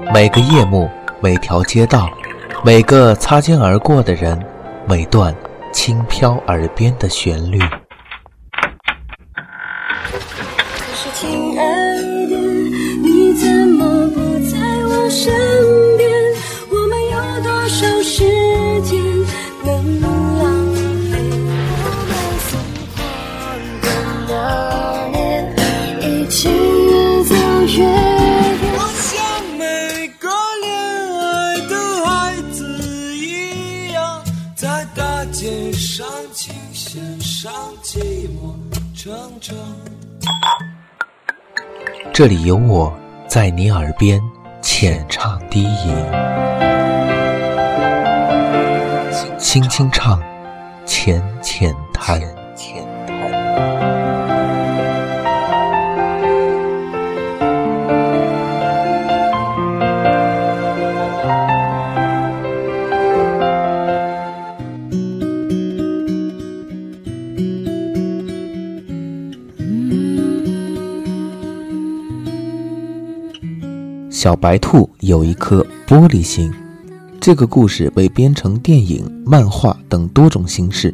每个夜幕，每条街道，每个擦肩而过的人，每段轻飘耳边的旋律。这里有我在你耳边浅唱低吟，轻轻唱，浅浅谈浅谈。小白兔有一颗玻璃心。这个故事被编成电影、漫画等多种形式。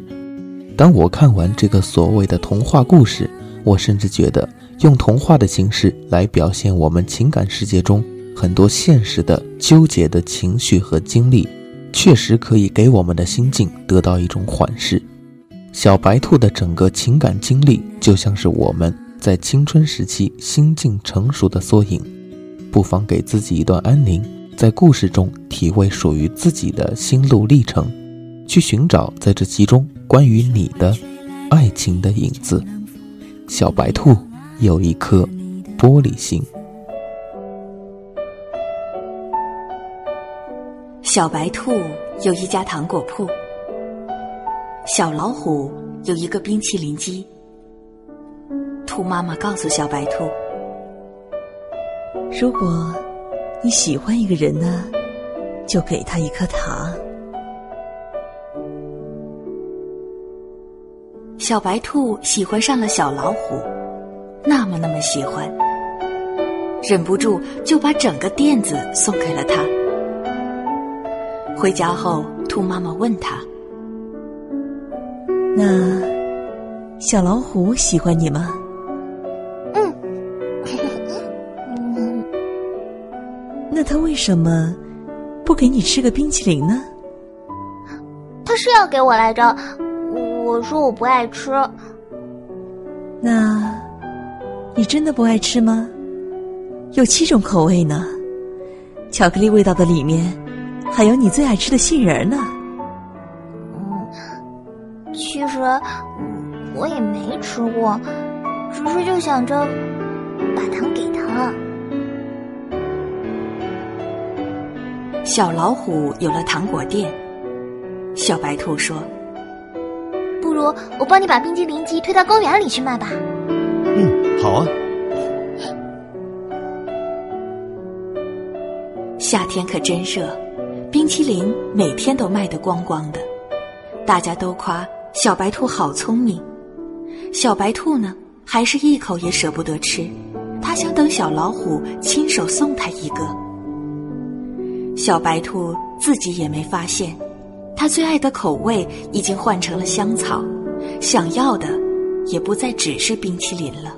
当我看完这个所谓的童话故事，我甚至觉得用童话的形式来表现我们情感世界中很多现实的纠结的情绪和经历，确实可以给我们的心境得到一种缓释。小白兔的整个情感经历，就像是我们在青春时期心境成熟的缩影。不妨给自己一段安宁，在故事中体味属于自己的心路历程，去寻找在这其中关于你的爱情的影子。小白兔有一颗玻璃心。小白兔有一家糖果铺，小老虎有一个冰淇淋机。兔妈妈告诉小白兔。如果你喜欢一个人呢，就给他一颗糖。小白兔喜欢上了小老虎，那么那么喜欢，忍不住就把整个垫子送给了他。回家后，兔妈妈问他：“那小老虎喜欢你吗？”那他为什么不给你吃个冰淇淋呢？他是要给我来着，我说我不爱吃。那，你真的不爱吃吗？有七种口味呢，巧克力味道的里面还有你最爱吃的杏仁呢。嗯，其实我也没吃过，只是就想着把糖给他。小老虎有了糖果店，小白兔说：“不如我帮你把冰激凌机推到公园里去卖吧。”嗯，好啊。夏天可真热，冰淇淋每天都卖得光光的，大家都夸小白兔好聪明。小白兔呢，还是一口也舍不得吃，它想等小老虎亲手送他一个。小白兔自己也没发现，它最爱的口味已经换成了香草，想要的也不再只是冰淇淋了。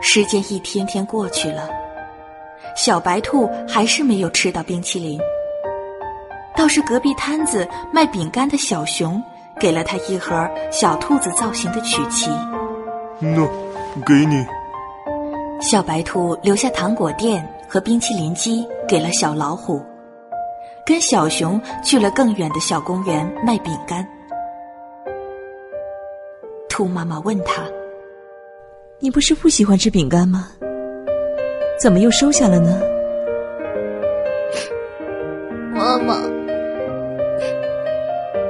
时间一天天过去了，小白兔还是没有吃到冰淇淋。倒是隔壁摊子卖饼干的小熊，给了他一盒小兔子造型的曲奇。喏，给你。小白兔留下糖果店和冰淇淋机给了小老虎，跟小熊去了更远的小公园卖饼干。兔妈妈问他：“你不是不喜欢吃饼干吗？怎么又收下了呢？”妈妈，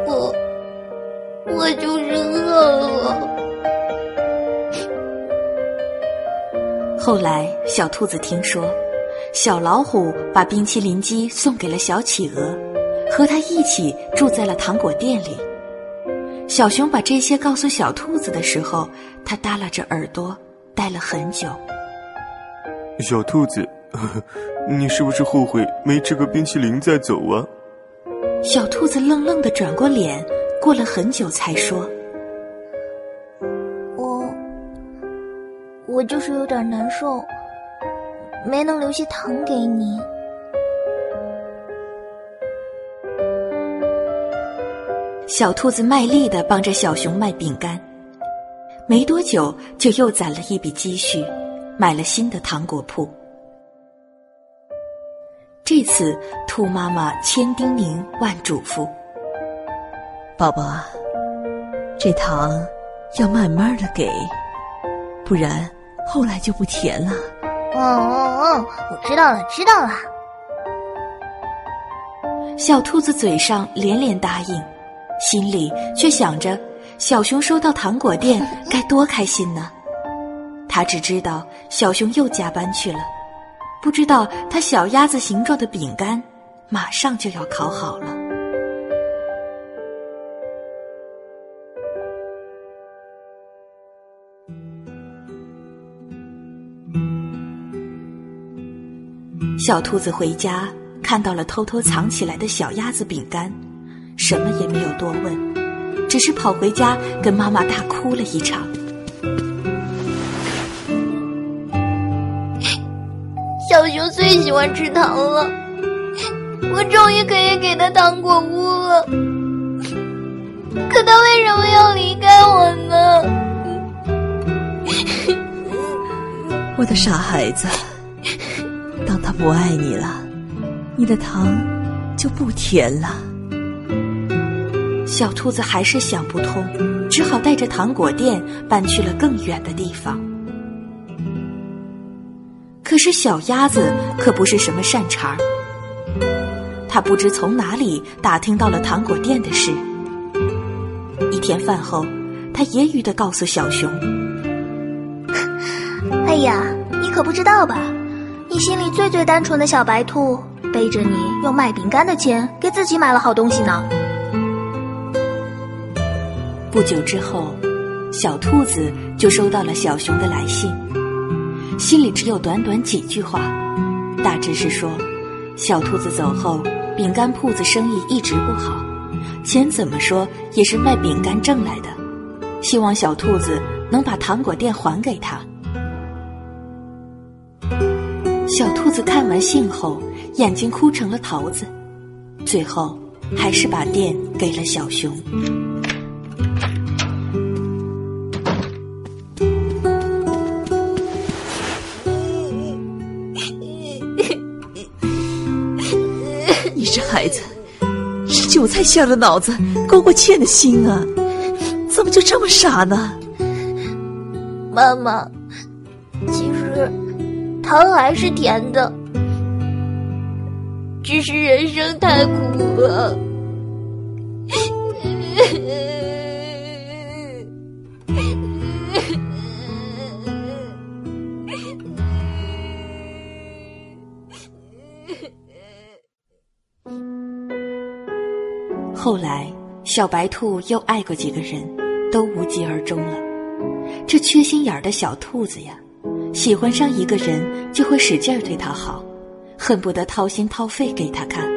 我我就是饿了。后来，小兔子听说，小老虎把冰淇淋机送给了小企鹅，和它一起住在了糖果店里。小熊把这些告诉小兔子的时候，它耷拉着耳朵，待了很久。小兔子，呵 呵你是不是后悔没吃个冰淇淋再走啊？小兔子愣愣的转过脸，过了很久才说我就是有点难受，没能留些糖给你。小兔子卖力的帮着小熊卖饼干，没多久就又攒了一笔积蓄，买了新的糖果铺。这次，兔妈妈千叮咛万嘱咐，宝宝啊，这糖要慢慢的给，不然后来就不甜了。哦哦哦，我知道了，知道了。小兔子嘴上连连答应，心里却想着小熊收到糖果店该多开心呢。他只知道小熊又加班去了，不知道他小鸭子形状的饼干马上就要烤好了。小兔子回家看到了偷偷藏起来的小鸭子饼干，什么也没有多问，只是跑回家跟妈妈大哭了一场。小熊最喜欢吃糖了，我终于可以给他糖果屋了。可他为什么要离开我呢？我的傻孩子，当他不爱你了，你的糖就不甜了。小兔子还是想不通，只好带着糖果店搬去了更远的地方。可是小鸭子可不是什么善茬儿，它不知从哪里打听到了糖果店的事。一天饭后，它揶揄的告诉小熊哎呀，你可不知道吧？你心里最最单纯的小白兔，背着你用卖饼干的钱给自己买了好东西呢。：“不久之后，小兔子就收到了小熊的来信，信里只有短短几句话，大致是说，小兔子走后，饼干铺子生意一直不好，钱怎么说也是卖饼干挣来的，希望小兔子能把糖果店还给他。小兔子看完信后，眼睛哭成了桃子，最后还是把店给了小熊。你这孩子，是韭菜馅的脑子，勾过芡的心啊，怎么就这么傻呢？妈妈，其实糖还是甜的，只是人生太苦了。后来，小白兔又爱过几个人，都无疾而终了。这缺心眼儿的小兔子呀，喜欢上一个人就会使劲儿对他好，恨不得掏心掏肺给他看。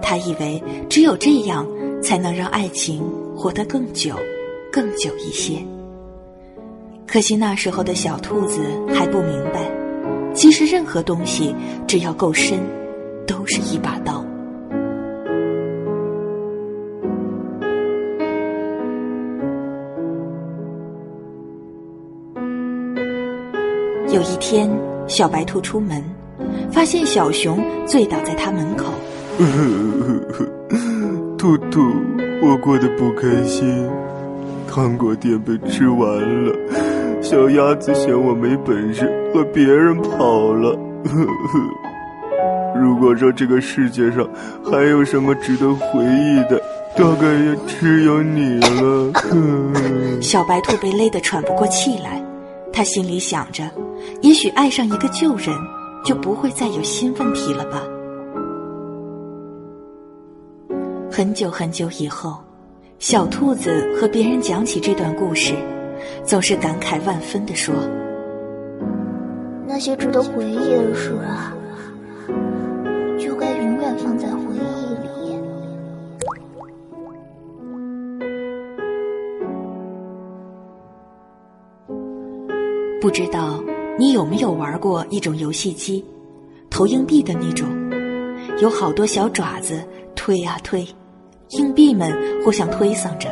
他以为只有这样才能让爱情活得更久、更久一些。可惜那时候的小兔子还不明白，其实任何东西只要够深，都是一把刀。有一天，小白兔出门，发现小熊醉倒在他门口。兔兔，我过得不开心，糖果店被吃完了，小鸭子嫌我没本事，和别人跑了。如果说这个世界上还有什么值得回忆的，大概也只有你了。小白兔被勒得喘不过气来，他心里想着，也许爱上一个旧人，就不会再有新问题了吧。很久很久以后，小兔子和别人讲起这段故事，总是感慨万分的说：“那些值得回忆的事啊，不知道你有没有玩过一种游戏机，投硬币的那种，有好多小爪子推啊推。硬币们互相推搡着，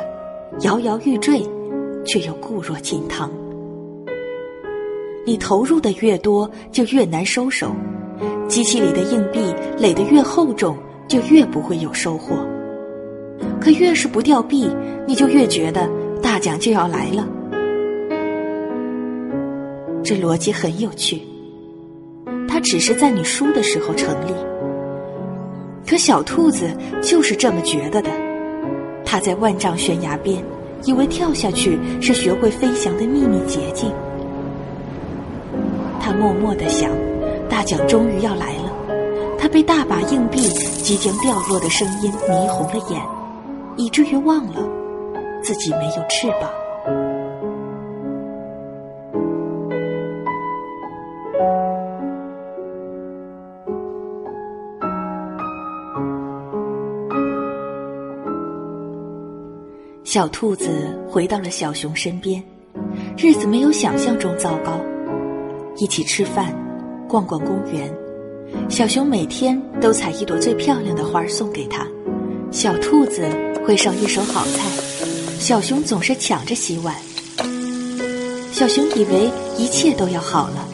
摇摇欲坠，却又固若金汤。你投入的越多，就越难收手；机器里的硬币垒得越厚重，就越不会有收获。可越是不掉币，你就越觉得大奖就要来了。这逻辑很有趣，它只是在你输的时候成立。可小兔子就是这么觉得的，它在万丈悬崖边，以为跳下去是学会飞翔的秘密捷径。他默默的想，大奖终于要来了。他被大把硬币即将掉落的声音迷红了眼，以至于忘了自己没有翅膀。小兔子回到了小熊身边，日子没有想象中糟糕。一起吃饭，逛逛公园。小熊每天都采一朵最漂亮的花送给他。小兔子会烧一手好菜，小熊总是抢着洗碗。小熊以为一切都要好了，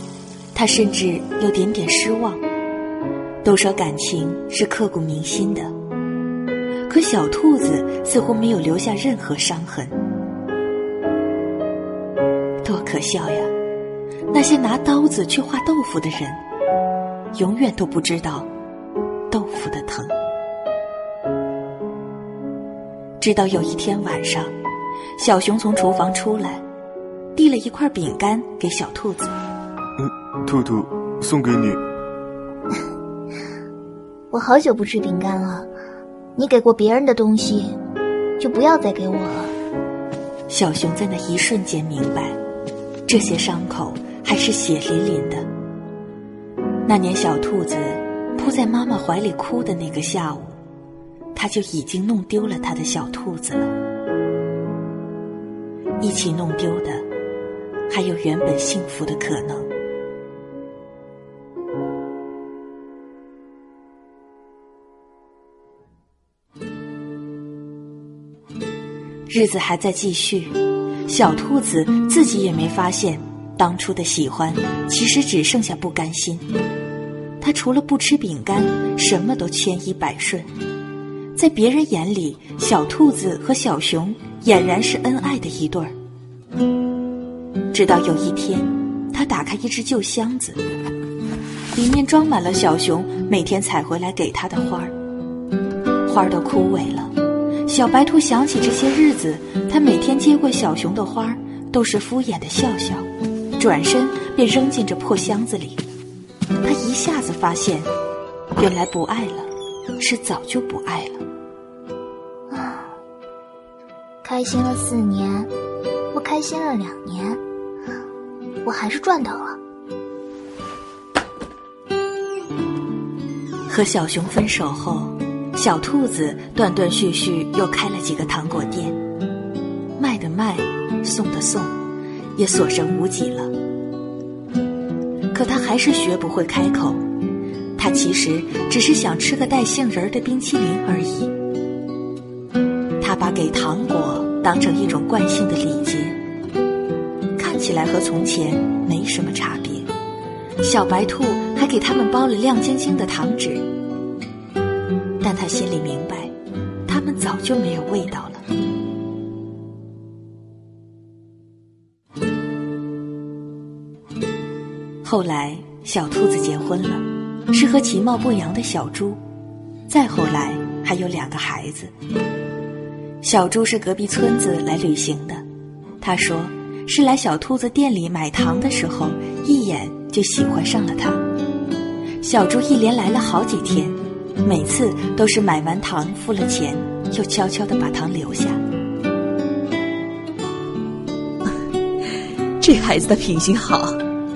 他甚至有点点失望。都说感情是刻骨铭心的。可小兔子似乎没有留下任何伤痕，多可笑呀！那些拿刀子去画豆腐的人，永远都不知道豆腐的疼。直到有一天晚上，小熊从厨房出来，递了一块饼干给小兔子。嗯，兔兔，送给你。我好久不吃饼干了。你给过别人的东西，就不要再给我了。小熊在那一瞬间明白，这些伤口还是血淋淋的。那年小兔子扑在妈妈怀里哭的那个下午，他就已经弄丢了他的小兔子了。一起弄丢的，还有原本幸福的可能。日子还在继续，小兔子自己也没发现，当初的喜欢其实只剩下不甘心。他除了不吃饼干，什么都千依百顺。在别人眼里，小兔子和小熊俨然是恩爱的一对儿。直到有一天，他打开一只旧箱子，里面装满了小熊每天采回来给他的花儿，花儿都枯萎了。小白兔想起这些日子，它每天接过小熊的花，都是敷衍的笑笑，转身便扔进这破箱子里。他一下子发现，原来不爱了，是早就不爱了。啊，开心了四年，不开心了两年，我还是赚到了。和小熊分手后。小兔子断断续续又开了几个糖果店，卖的卖，送的送，也所剩无几了。可他还是学不会开口，他其实只是想吃个带杏仁的冰淇淋而已。他把给糖果当成一种惯性的礼节，看起来和从前没什么差别。小白兔还给他们包了亮晶晶的糖纸。但他心里明白，他们早就没有味道了。后来，小兔子结婚了，是和其貌不扬的小猪。再后来，还有两个孩子。小猪是隔壁村子来旅行的，他说是来小兔子店里买糖的时候，一眼就喜欢上了它。小猪一连来了好几天。每次都是买完糖付了钱就悄悄的把糖留下。这孩子的品行好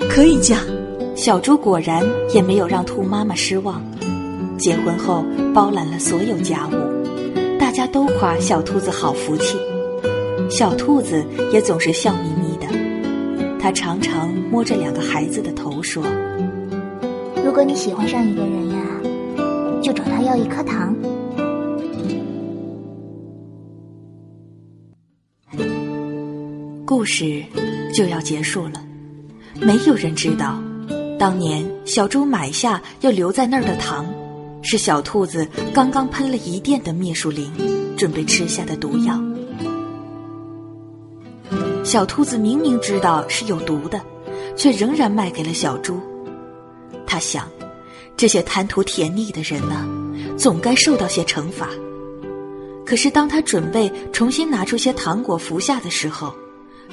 可以嫁。小猪果然也没有让兔妈妈失望。结婚后包揽了所有家务大家都夸小兔子好福气。小兔子也总是笑眯眯的。它常常摸着两个孩子的头说如果你喜欢上一个人要一颗糖。”故事就要结束了，没有人知道，当年小猪买下要留在那儿的糖，是小兔子刚刚喷了一店的灭鼠灵，准备吃下的毒药。小兔子明明知道是有毒的，却仍然卖给了小猪。他想，这些贪图甜腻的人呢，总该受到些惩罚。可是当他准备重新拿出些糖果服下的时候，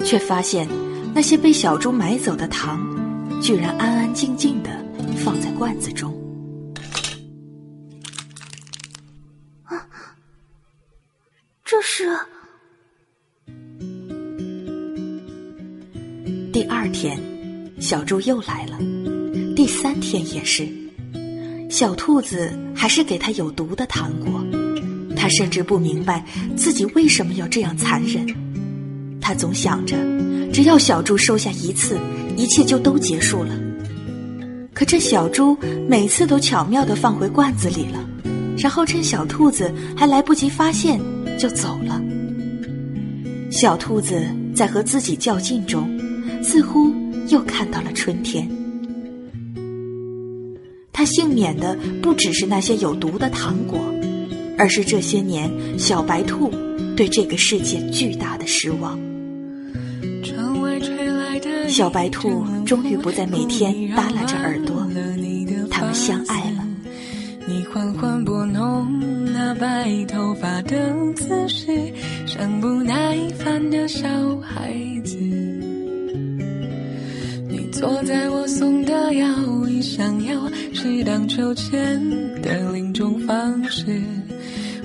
却发现，那些被小猪买走的糖，居然安安静静的放在罐子中。啊，这是。第二天，小猪又来了，第三天也是，小兔子还是给他有毒的糖果，他甚至不明白自己为什么要这样残忍。他总想着，只要小猪收下一次，一切就都结束了。可这小猪每次都巧妙地放回罐子里了，然后趁小兔子还来不及发现就走了。小兔子在和自己较劲中，似乎又看到了春天。他幸免的不只是那些有毒的糖果，而是这些年小白兔对这个世界巨大的失望。小白兔终于不再每天耷拉着耳朵，他们相爱了。你缓缓拨弄那白头发的姿势，像不耐烦的小孩子。坐在我送的摇椅上，要是荡秋千的另种方式。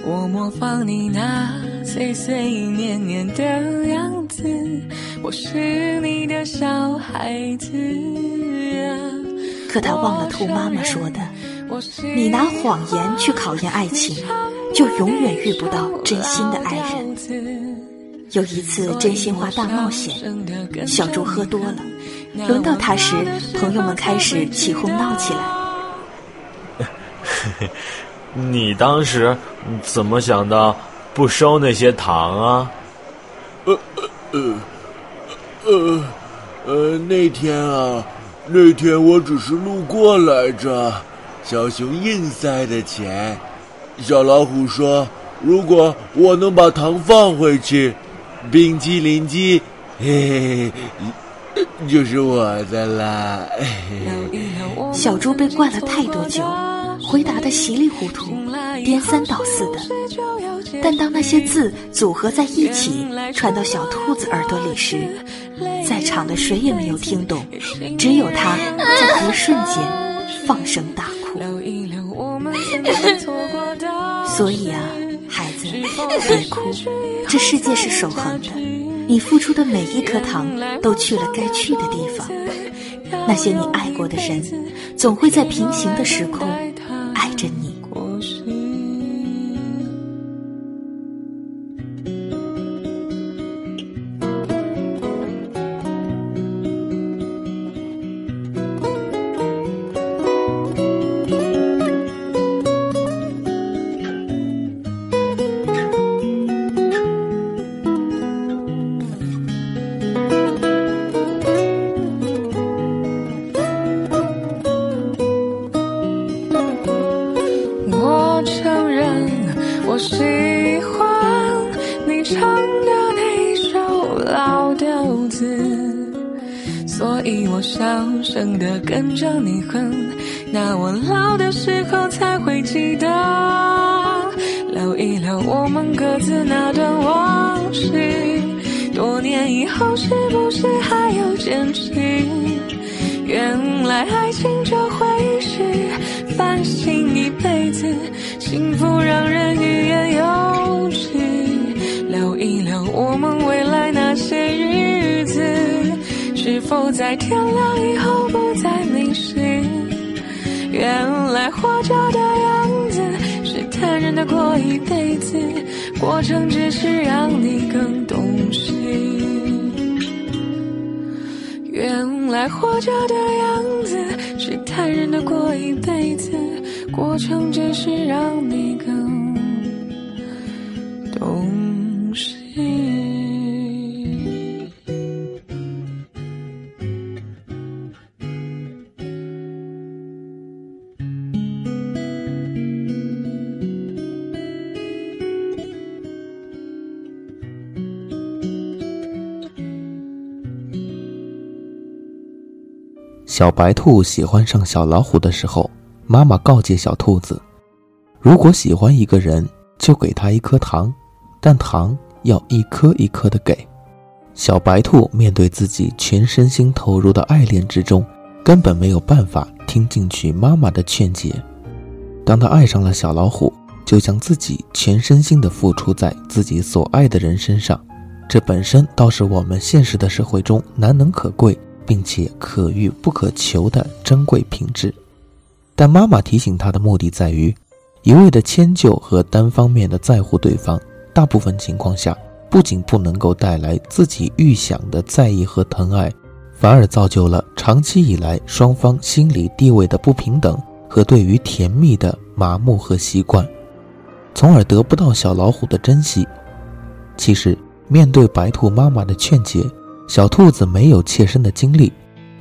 我模仿你那碎碎念念的样子。我是你的小孩子可他忘了兔妈妈说的：“你拿谎言去考验爱情，就永远遇不到真心的爱人。”有一次真心话大冒险，小猪喝多了，轮到他时，朋友们开始起哄闹起来。你当时怎么想到不收那些糖啊？呃呃呃。呃，呃，那天啊，那天我只是路过来着。小熊硬塞的钱，小老虎说：“如果我能把糖放回去，冰激凌机，嘿嘿，就是我的啦。”小猪被灌了太多酒，回答的稀里糊涂，颠三倒四的。但当那些字组合在一起，传到小兔子耳朵里时，在场的谁也没有听懂，只有他在一瞬间放声大哭。所以啊，孩子，别哭，这世界是守恒的，你付出的每一颗糖都去了该去的地方。那些你爱过的人，总会在平行的时空小白兔喜欢上小老虎的时候，妈妈告诫小兔子：如果喜欢一个人，就给他一颗糖，但糖要一颗一颗的给。小白兔面对自己全身心投入的爱恋之中，根本没有办法听进去妈妈的劝解。当他爱上了小老虎，就将自己全身心的付出在自己所爱的人身上，这本身倒是我们现实的社会中难能可贵。并且可遇不可求的珍贵品质，但妈妈提醒他的目的在于，一味的迁就和单方面的在乎对方，大部分情况下不仅不能够带来自己预想的在意和疼爱，反而造就了长期以来双方心理地位的不平等和对于甜蜜的麻木和习惯，从而得不到小老虎的珍惜。其实，面对白兔妈妈的劝解。小兔子没有切身的经历，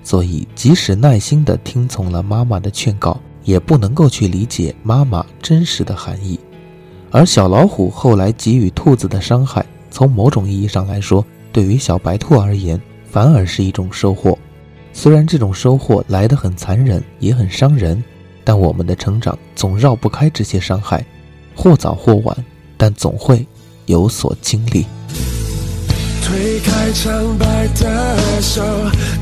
所以即使耐心地听从了妈妈的劝告，也不能够去理解妈妈真实的含义。而小老虎后来给予兔子的伤害，从某种意义上来说，对于小白兔而言，反而是一种收获。虽然这种收获来得很残忍，也很伤人，但我们的成长总绕不开这些伤害，或早或晚，但总会有所经历。推开苍白的手，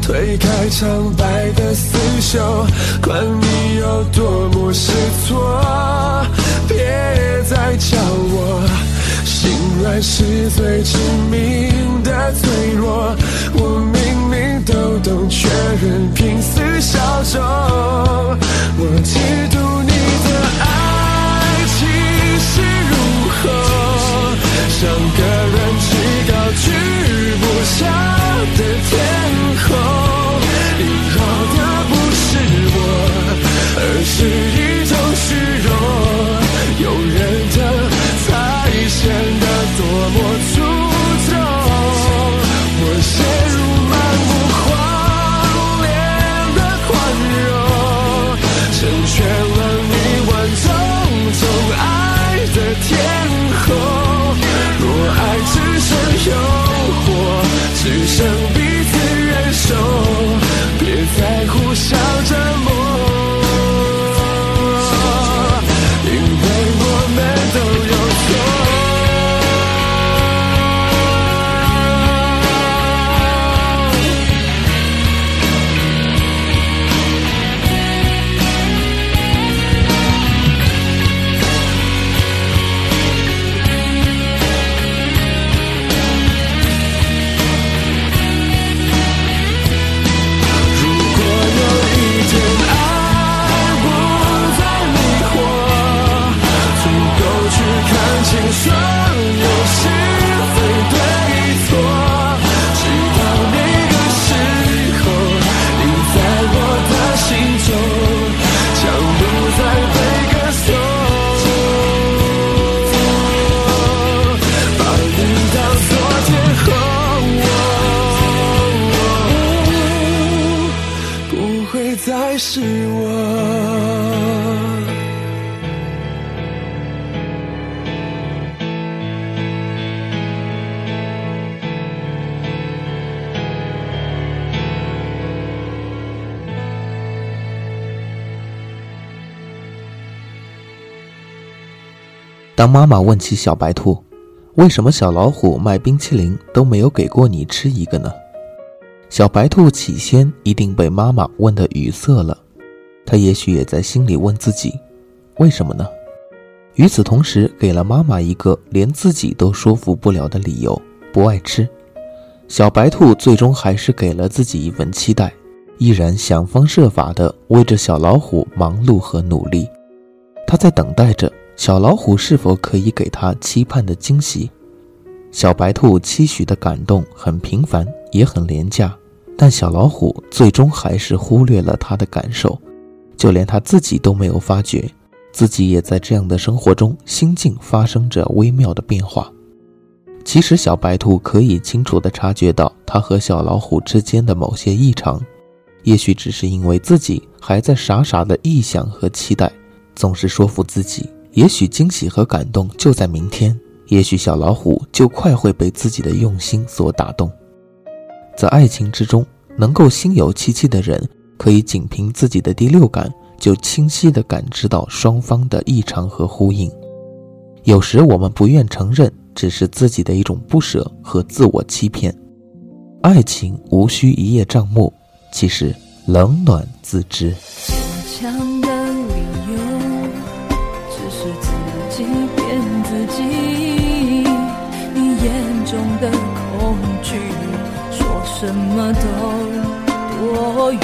推开苍白的刺绣，管你有多么失措，别再叫我心软是最致命的脆弱。我明明都懂，却当妈妈问起小白兔，为什么小老虎卖冰淇淋都没有给过你吃一个呢？小白兔起先一定被妈妈问得语塞了，他也许也在心里问自己，为什么呢？与此同时，给了妈妈一个连自己都说服不了的理由：不爱吃。小白兔最终还是给了自己一份期待，依然想方设法地为着小老虎忙碌和努力。他在等待着小老虎是否可以给他期盼的惊喜。小白兔期许的感动很平凡，也很廉价，但小老虎最终还是忽略了他的感受，就连他自己都没有发觉，自己也在这样的生活中心境发生着微妙的变化。其实，小白兔可以清楚地察觉到他和小老虎之间的某些异常，也许只是因为自己还在傻傻的臆想和期待，总是说服自己，也许惊喜和感动就在明天，也许小老虎就快会被自己的用心所打动。在爱情之中，能够心有戚戚的人，可以仅凭自己的第六感就清晰地感知到双方的异常和呼应。有时我们不愿承认。只是自己的一种不舍和自我欺骗。爱情无需一叶障目，其实冷暖自知。中的恐惧，说什么都多余，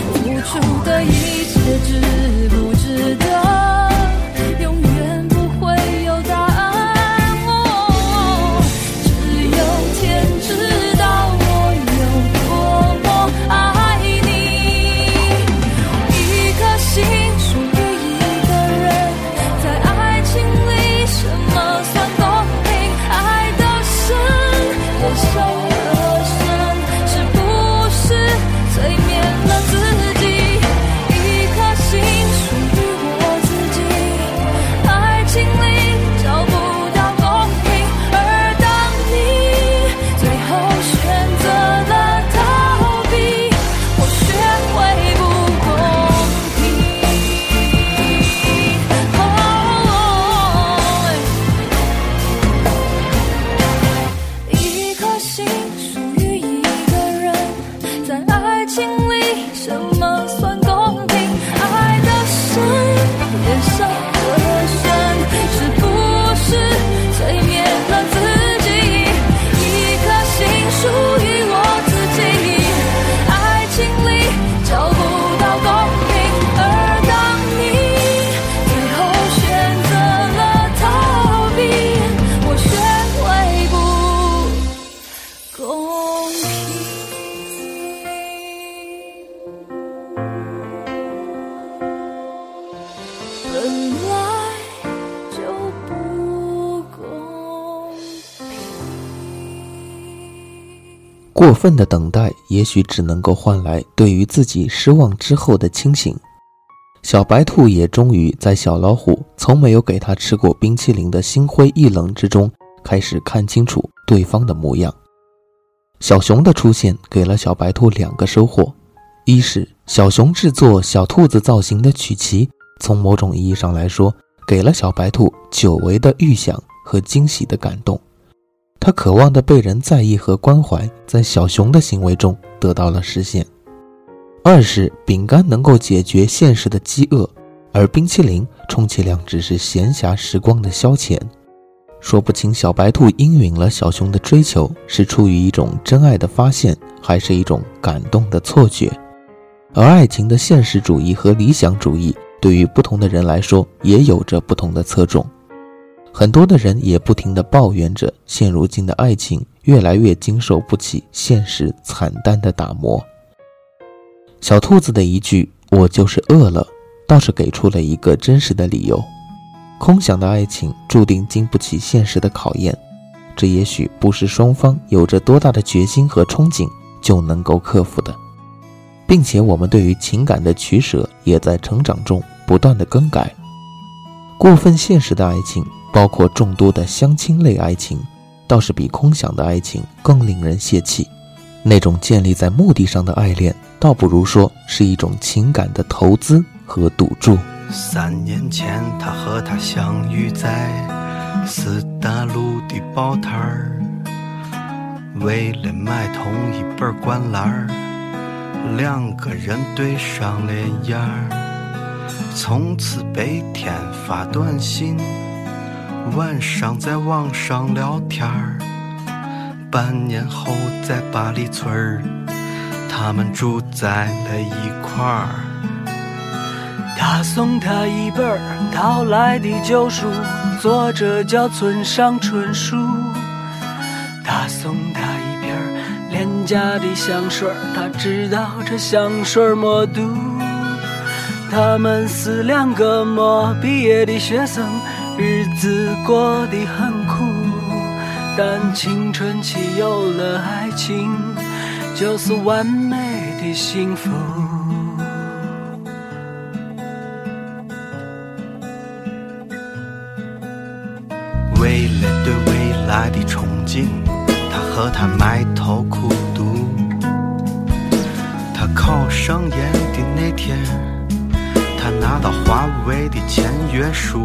付出的一切值不值得？分的等待，也许只能够换来对于自己失望之后的清醒。小白兔也终于在小老虎从没有给他吃过冰淇淋的心灰意冷之中，开始看清楚对方的模样。小熊的出现给了小白兔两个收获：一是小熊制作小兔子造型的曲奇，从某种意义上来说，给了小白兔久违的预想和惊喜的感动。他渴望的被人在意和关怀，在小熊的行为中得到了实现。二是饼干能够解决现实的饥饿，而冰淇淋充其量只是闲暇时光的消遣。说不清小白兔应允了小熊的追求，是出于一种真爱的发现，还是一种感动的错觉。而爱情的现实主义和理想主义，对于不同的人来说，也有着不同的侧重。很多的人也不停地抱怨着，现如今的爱情越来越经受不起现实惨淡的打磨。小兔子的一句“我就是饿了”，倒是给出了一个真实的理由：空想的爱情注定经不起现实的考验，这也许不是双方有着多大的决心和憧憬就能够克服的，并且我们对于情感的取舍也在成长中不断的更改。过分现实的爱情，包括众多的相亲类爱情，倒是比空想的爱情更令人泄气。那种建立在目的上的爱恋，倒不如说是一种情感的投资和赌注。三年前，他和她相遇在四大路的报摊儿，为了买同一本灌篮儿，两个人对上了眼儿。从此白天发短信，晚上在网上聊天儿。半年后在八里村儿，他们住在了一块儿。他送他一本淘来的旧书，作者叫村上春树。他送他一瓶廉价的香水，他知道这香水没毒。他们是两个没毕业的学生，日子过得很苦，但青春期有了爱情，就是完美的幸福。为了对未来的憧憬，他和他埋头苦读。他考上研的那天，他拿到华为的签约书。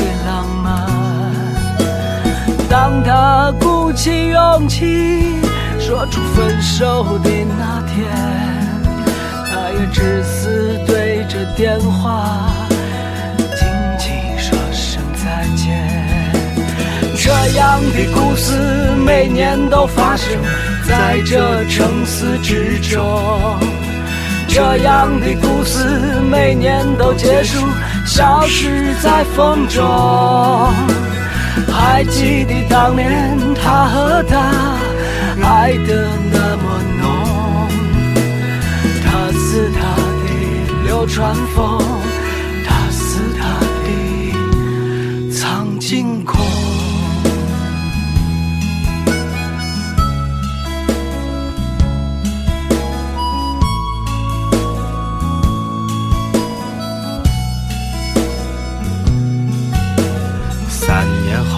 当他鼓起勇气说出分手的那天，他也只是对着电话轻轻说声再见。这样的故事每年都发生在这城市之中，这样的故事每年都结束，消失在风中。还记得当年他和她爱的那么浓，他是他的流川枫，他是他的苍井空。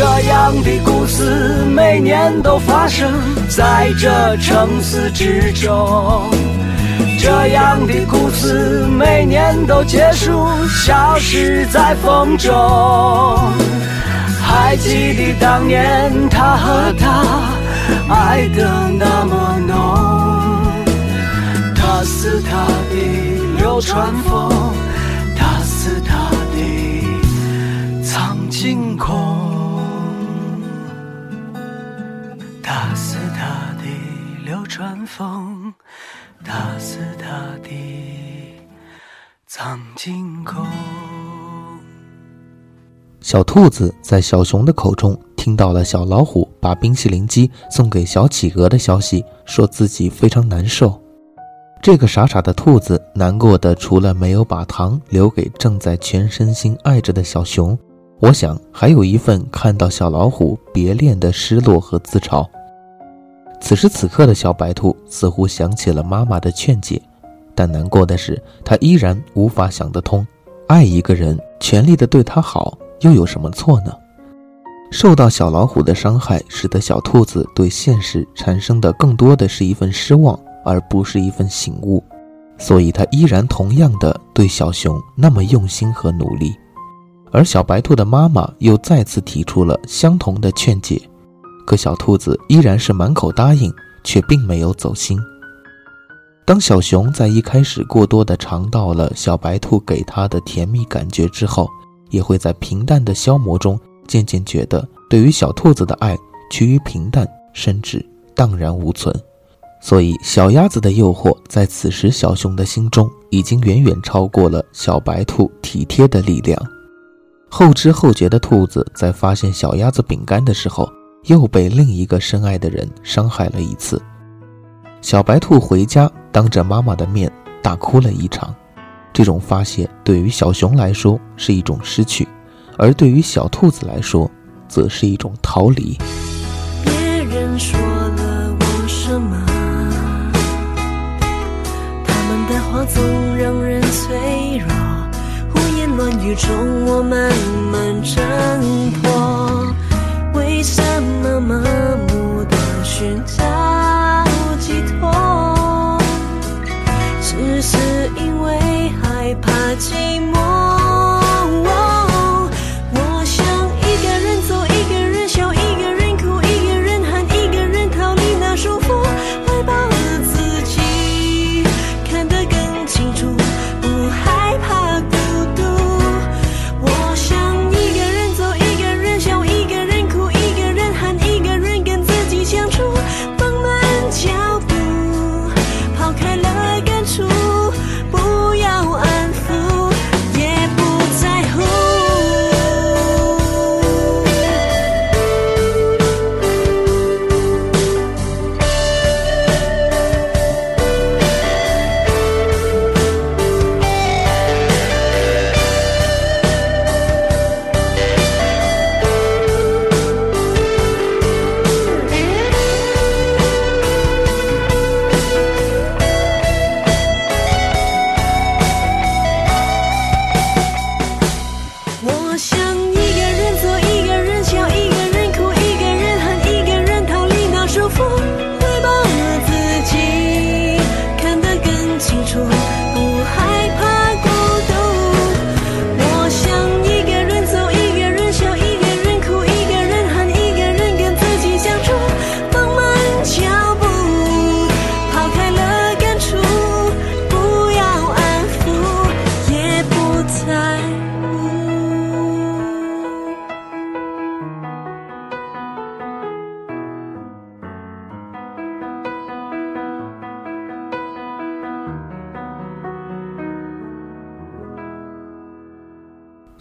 这样的故事每年都发生在这城市之中，这样的故事每年都结束，消失在风中。还记得当年他和她爱得那么浓，他是他的流川枫，他是他的苍井空。流川枫，他是他的苍井空。小兔子在小熊的口中听到了小老虎把冰淇淋机送给小企鹅的消息，说自己非常难受。这个傻傻的兔子难过的除了没有把糖留给正在全身心爱着的小熊，我想还有一份看到小老虎别恋的失落和自嘲。此时此刻的小白兔似乎想起了妈妈的劝解，但难过的是，它依然无法想得通：爱一个人，全力的对他好，又有什么错呢？受到小老虎的伤害，使得小兔子对现实产生的更多的是一份失望，而不是一份醒悟。所以，它依然同样的对小熊那么用心和努力。而小白兔的妈妈又再次提出了相同的劝解。可小兔子依然是满口答应，却并没有走心。当小熊在一开始过多的尝到了小白兔给它的甜蜜感觉之后，也会在平淡的消磨中，渐渐觉得对于小兔子的爱趋于平淡，甚至荡然无存。所以，小鸭子的诱惑在此时小熊的心中已经远远超过了小白兔体贴的力量。后知后觉的兔子在发现小鸭子饼干的时候，又被另一个深爱的人伤害了一次。小白兔回家，当着妈妈的面大哭了一场。这种发泄对于小熊来说是一种失去，而对于小兔子来说，则是一种逃离。别人说了我什么？他们的话总让人脆弱，胡言乱语中我们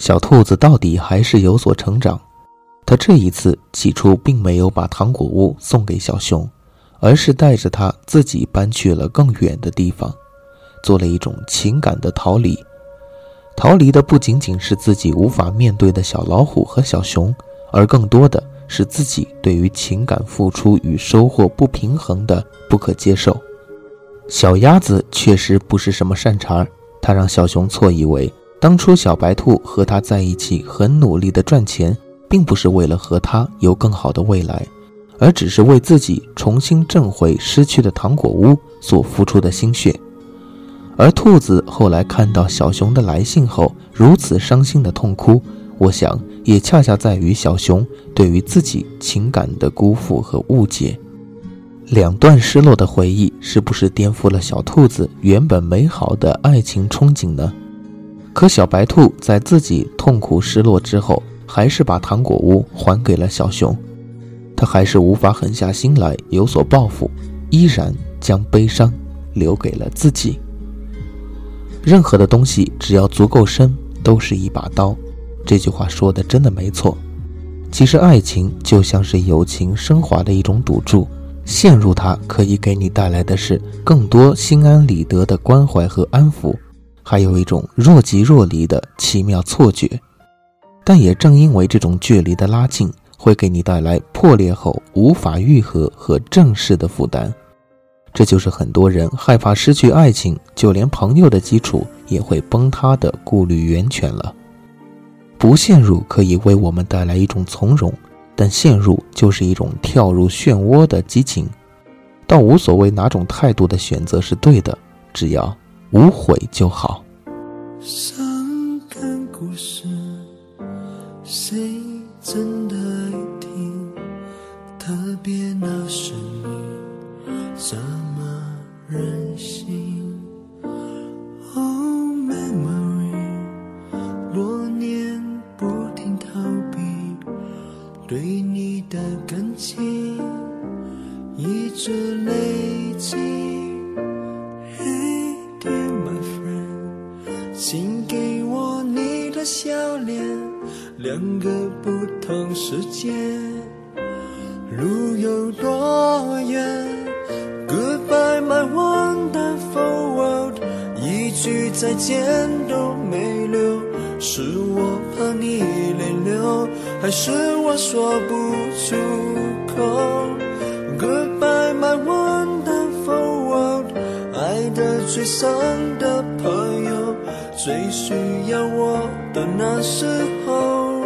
小兔子到底还是有所成长。它这一次起初并没有把糖果屋送给小熊，而是带着它自己搬去了更远的地方，做了一种情感的逃离。逃离的不仅仅是自己无法面对的小老虎和小熊，而更多的是自己对于情感付出与收获不平衡的不可接受。小鸭子确实不是什么善茬儿，它让小熊错以为当初小白兔和他在一起很努力的赚钱，并不是为了和他有更好的未来，而只是为自己重新挣回失去的糖果屋所付出的心血。而兔子后来看到小熊的来信后，如此伤心的痛哭，我想也恰恰在于小熊对于自己情感的辜负和误解。两段失落的回忆，是不是颠覆了小兔子原本美好的爱情憧憬呢？可小白兔在自己痛苦失落之后，还是把糖果屋还给了小熊。他还是无法狠下心来有所报复，依然将悲伤留给了自己。任何的东西只要足够深，都是一把刀。这句话说的真的没错。其实爱情就像是友情升华的一种赌注，陷入它可以给你带来的是更多心安理得的关怀和安抚。还有一种若即若离的奇妙错觉，但也正因为这种距离的拉近，会给你带来破裂后无法愈合和正视的负担。这就是很多人害怕失去爱情，就连朋友的基础也会崩塌的顾虑源泉了。不陷入可以为我们带来一种从容，但陷入就是一种跳入漩涡的激情。倒无所谓哪种态度的选择是对的，只要。无悔就好。伤感故事谁真的爱听特别那是你怎么忍心？oh memory 年不停逃避对你的感情一直累积笑脸，两个不同世界，路有多远？Goodbye my wonderful world，一句再见都没留，是我怕你泪流，还是我说不出口？Goodbye my wonderful world，爱的最深的朋友，最需要我的那时候，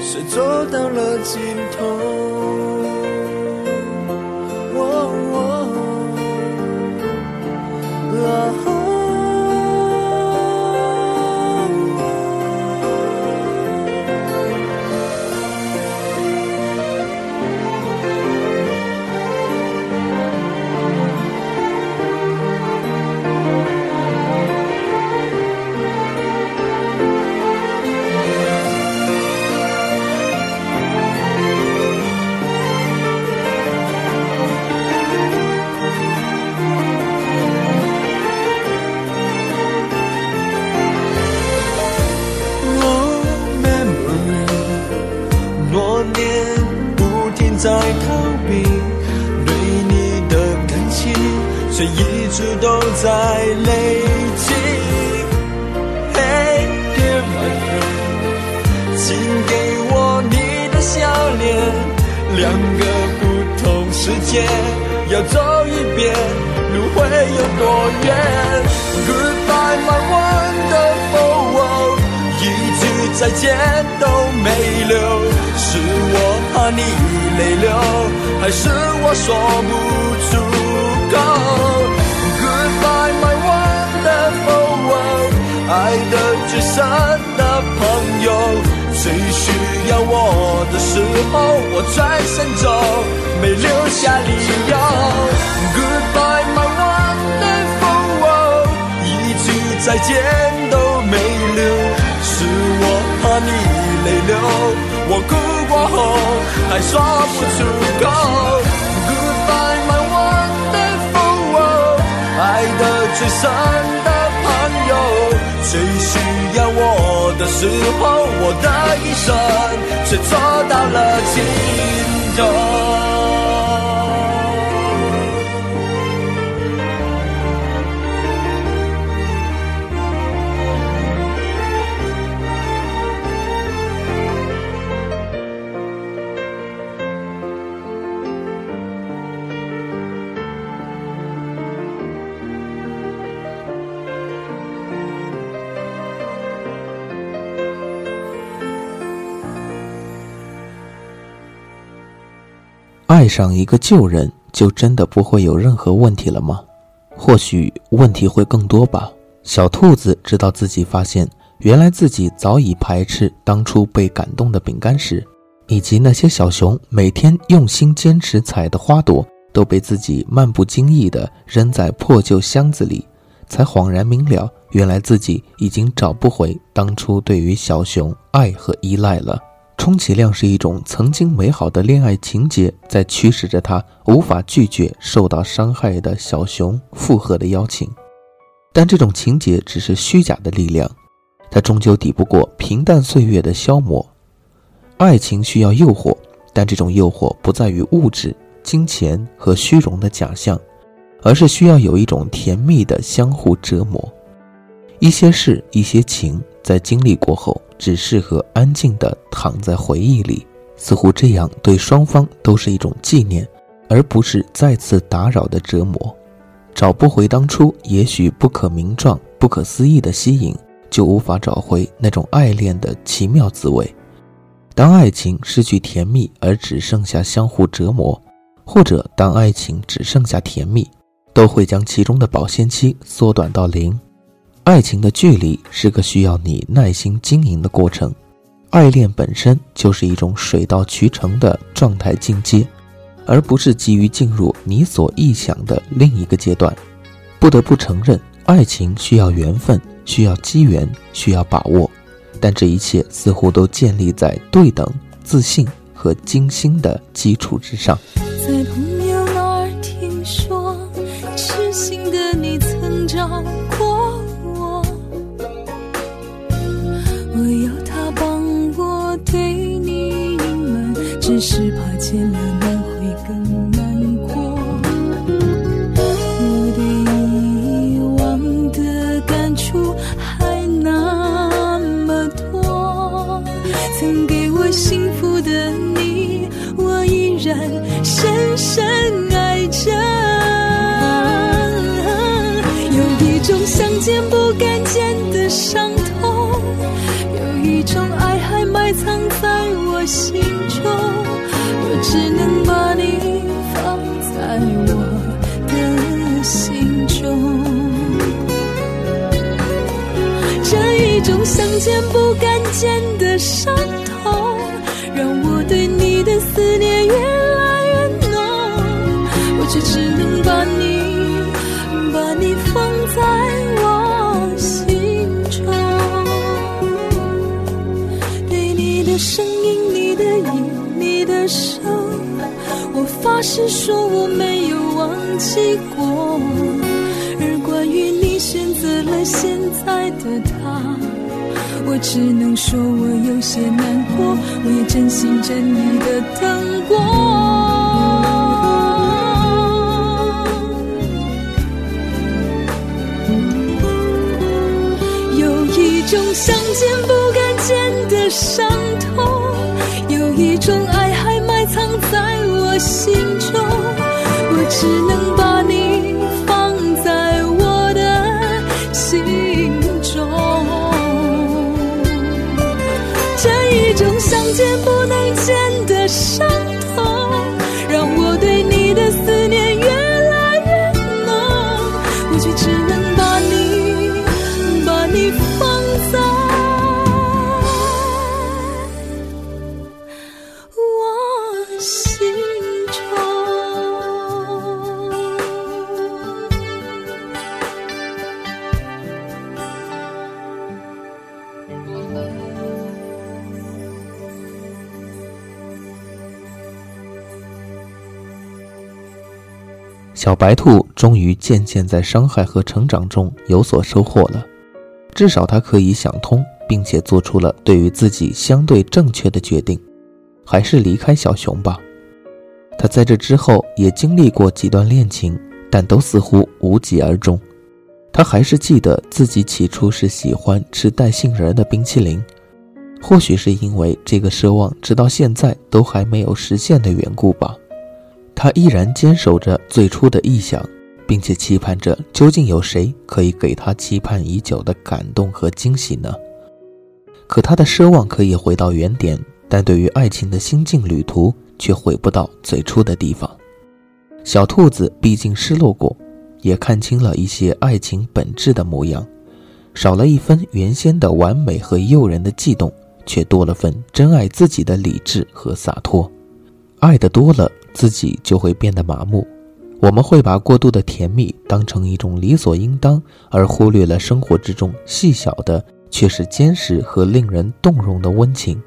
谁走到了尽头？哦爱上一个旧人，就真的不会有任何问题了吗？或许问题会更多吧。小兔子知道自己发现，原来自己早已排斥当初被感动的饼干时，以及那些小熊每天用心坚持采的花朵，都被自己漫不经意地扔在破旧箱子里，才恍然明了，原来自己已经找不回当初对于小熊爱和依赖了。充其量是一种曾经美好的恋爱情节，在驱使着他无法拒绝受到伤害的小熊附和的邀请。但这种情节只是虚假的力量，它终究抵不过平淡岁月的消磨。爱情需要诱惑，但这种诱惑不在于物质、金钱和虚荣的假象，而是需要有一种甜蜜的相互折磨。一些事，一些情，在经历过后。只适合安静地躺在回忆里，似乎这样对双方都是一种纪念，而不是再次打扰的折磨。找不回当初也许不可名状、不可思议的吸引，就无法找回那种爱恋的奇妙滋味。当爱情失去甜蜜而只剩下相互折磨，或者当爱情只剩下甜蜜，都会将其中的保鲜期缩短到零。爱情的距离是个需要你耐心经营的过程，爱恋本身就是一种水到渠成的状态进阶，而不是急于进入你所臆想的另一个阶段。不得不承认，爱情需要缘分，需要机缘，需要把握，但这一切似乎都建立在对等、自信和精心的基础之上。想见不敢见的伤痛，让我对你的思念越来越浓。我却只能把你，把你放在我心中。对你的声音，你的影，你的手，我发誓说我没有忘记过。我只能说我有些难过，我也真心真意的等过。有一种想见不敢见的伤痛，有一种爱还埋藏在我心中，我只能把小白兔终于渐渐在伤害和成长中有所收获了，至少它可以想通，并且做出了对于自己相对正确的决定，还是离开小熊吧。他在这之后也经历过几段恋情，但都似乎无疾而终。他还是记得自己起初是喜欢吃带杏仁的冰淇淋，或许是因为这个奢望直到现在都还没有实现的缘故吧。他依然坚守着最初的意向，并且期盼着究竟有谁可以给他期盼已久的感动和惊喜呢？可他的奢望可以回到原点，但对于爱情的心境旅途却回不到最初的地方。小兔子毕竟失落过，也看清了一些爱情本质的模样，少了一分原先的完美和诱人的悸动，却多了份真爱自己的理智和洒脱。爱的多了，自己就会变得麻木。我们会把过度的甜蜜当成一种理所应当，而忽略了生活之中细小的却是坚实和令人动容的温情。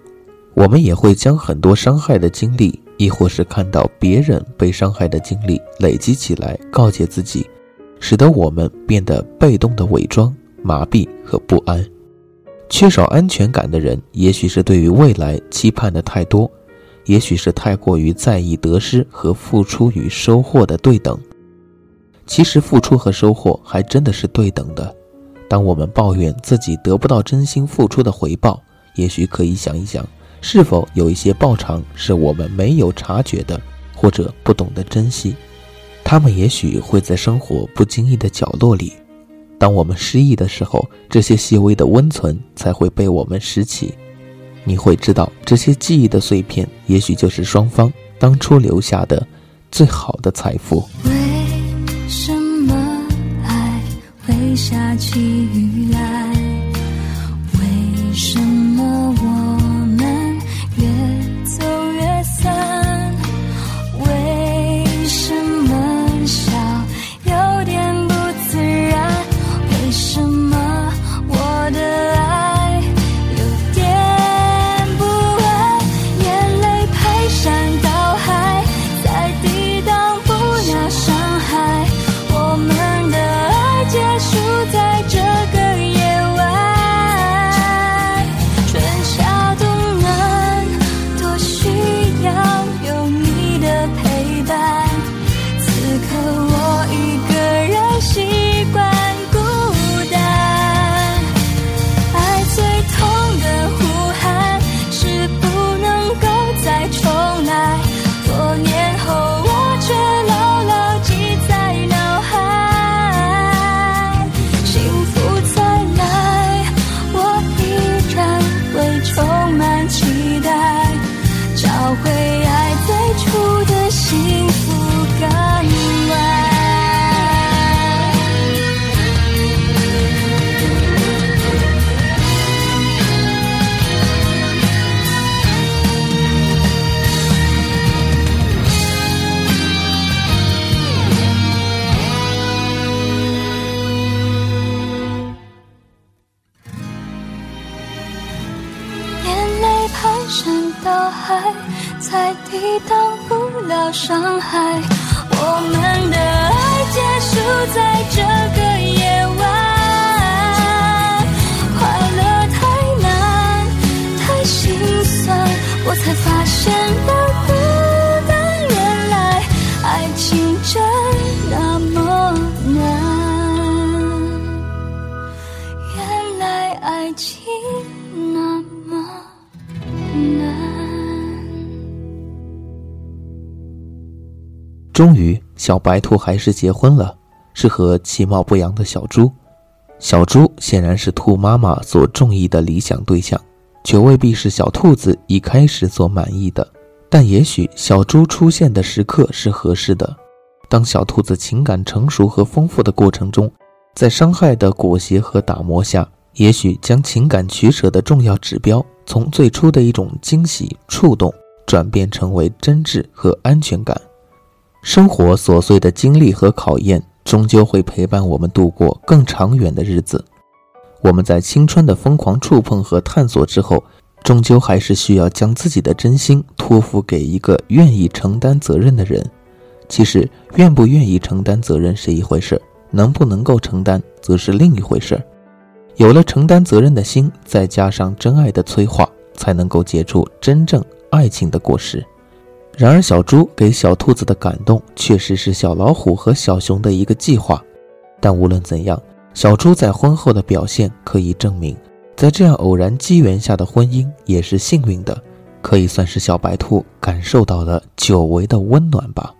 我们也会将很多伤害的经历，亦或是看到别人被伤害的经历累积起来，告诫自己，使得我们变得被动的伪装、麻痹和不安。缺少安全感的人，也许是对于未来期盼的太多。也许是太过于在意得失和付出与收获的对等。其实付出和收获还真的是对等的。当我们抱怨自己得不到真心付出的回报，也许可以想一想，是否有一些报偿是我们没有察觉的，或者不懂得珍惜。他们也许会在生活不经意的角落里。当我们失意的时候，这些细微的温存才会被我们拾起。你会知道，这些记忆的碎片，也许就是双方当初留下的最好的财富。为什么爱会下起雨小白兔还是结婚了，是和其貌不扬的小猪。小猪显然是兔妈妈所中意的理想对象，却未必是小兔子一开始所满意的。但也许小猪出现的时刻是合适的。当小兔子情感成熟和丰富的过程中，在伤害的裹挟和打磨下，也许将情感取舍的重要指标从最初的一种惊喜触动，转变成为真挚和安全感。生活琐碎的经历和考验，终究会陪伴我们度过更长远的日子。我们在青春的疯狂触碰和探索之后，终究还是需要将自己的真心托付给一个愿意承担责任的人。其实，愿不愿意承担责任是一回事，能不能够承担则是另一回事。有了承担责任的心，再加上真爱的催化，才能够结出真正爱情的果实。然而，小猪给小兔子的感动，确实是小老虎和小熊的一个计划。但无论怎样，小猪在婚后的表现可以证明，在这样偶然机缘下的婚姻也是幸运的，可以算是小白兔感受到了久违的温暖吧。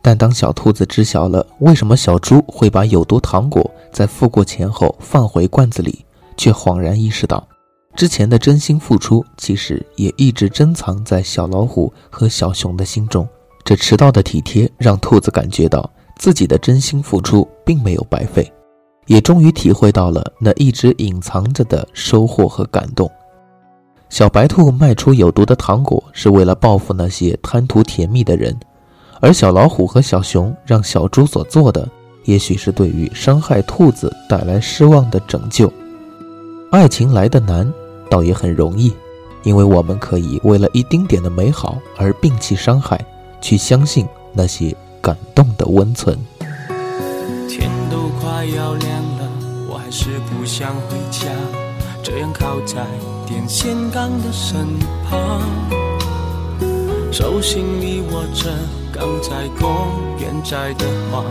但当小兔子知晓了为什么小猪会把有毒糖果在付过钱后放回罐子里，却恍然意识到。之前的真心付出，其实也一直珍藏在小老虎和小熊的心中。这迟到的体贴，让兔子感觉到自己的真心付出并没有白费，也终于体会到了那一直隐藏着的收获和感动。小白兔卖出有毒的糖果，是为了报复那些贪图甜蜜的人；而小老虎和小熊让小猪所做的，也许是对于伤害兔子带来失望的拯救。爱情来得难。倒也很容易，因为我们可以为了一丁点的美好而摒弃伤害，去相信那些感动的温存。天都快要亮了，我还是不想回家，这样靠在电线杆的身旁，手心里握着刚在公园摘的花。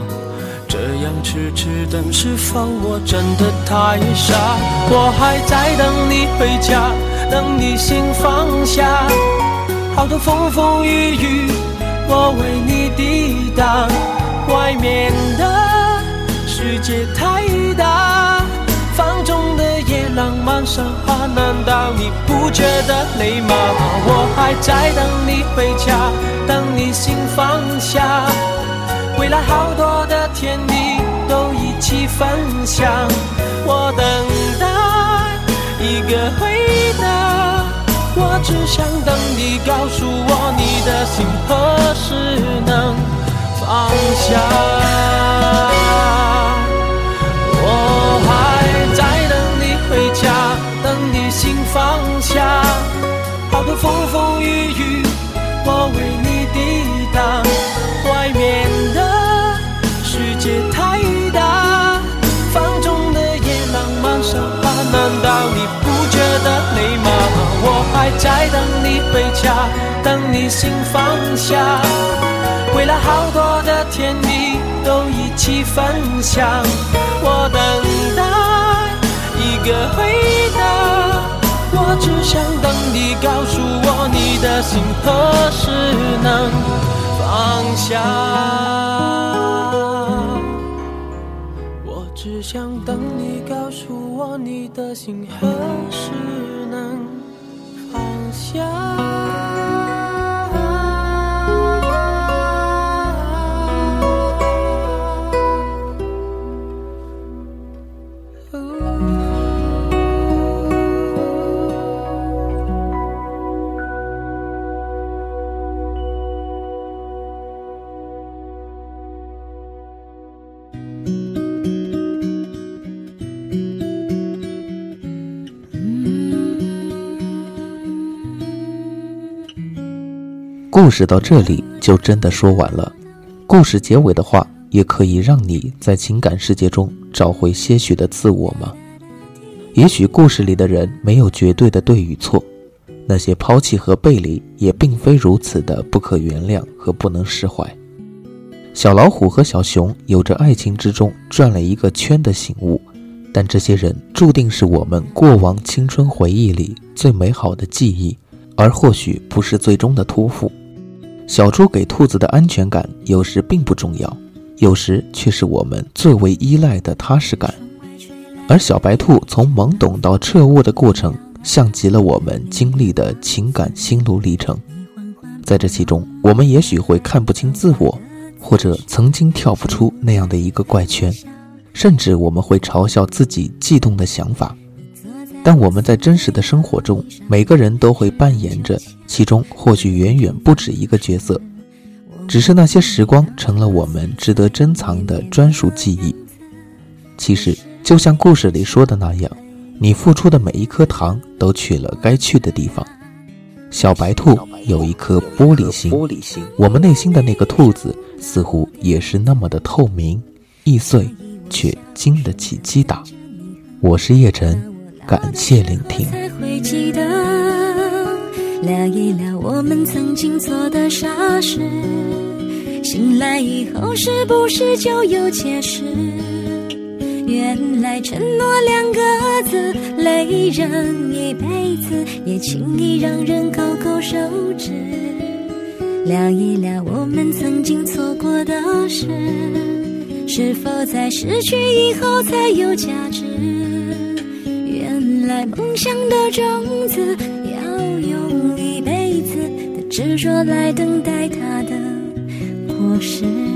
这样痴痴等是否，我真的太傻。我还在等你回家，等你心放下。好多风风雨雨，我为你抵挡。外面的世界太大，放纵的夜浪漫盛华，难道你不觉得累吗？我还在等你回家，等你心放下。未来好多天地都一起分享，我等待一个回答，我只想等你告诉我你的心何时能放下。我还在等你回家，等你心放下，好多风风雨雨，我为你抵挡，外面的。不觉得累吗？我还在等你回家，等你心放下，未来好多的天地都一起分享。我等待一个回答，我只想等你告诉我你的心何时能放下。只想等你告诉我，你的心何时能放下。故事到这里就真的说完了。故事结尾的话，也可以让你在情感世界中找回些许的自我吗？也许故事里的人没有绝对的对与错，那些抛弃和背离也并非如此的不可原谅和不能释怀。小老虎和小熊有着爱情之中转了一个圈的醒悟，但这些人注定是我们过往青春回忆里最美好的记忆，而或许不是最终的托付。小猪给兔子的安全感有时并不重要，有时却是我们最为依赖的踏实感。而小白兔从懵懂到彻悟的过程，像极了我们经历的情感心路历程。在这其中，我们也许会看不清自我。或者曾经跳不出那样的一个怪圈，甚至我们会嘲笑自己悸动的想法。但我们在真实的生活中，每个人都会扮演着其中或许远远不止一个角色，只是那些时光成了我们值得珍藏的专属记忆。其实，就像故事里说的那样，你付出的每一颗糖都去了该去的地方。小白兔有一颗玻璃心，我们内心的那个兔子似乎也是那么的透明、易碎，却经得起击打。我是叶晨，感谢聆听。聊一聊我们曾经做的傻事，醒来以后是不是就有解释？原来承诺两个字累人一辈子，也轻易让人勾勾手指。聊一聊我们曾经错过的事，是否在失去以后才有价值？来梦想的种子要用一辈子的执着来等待它的果实。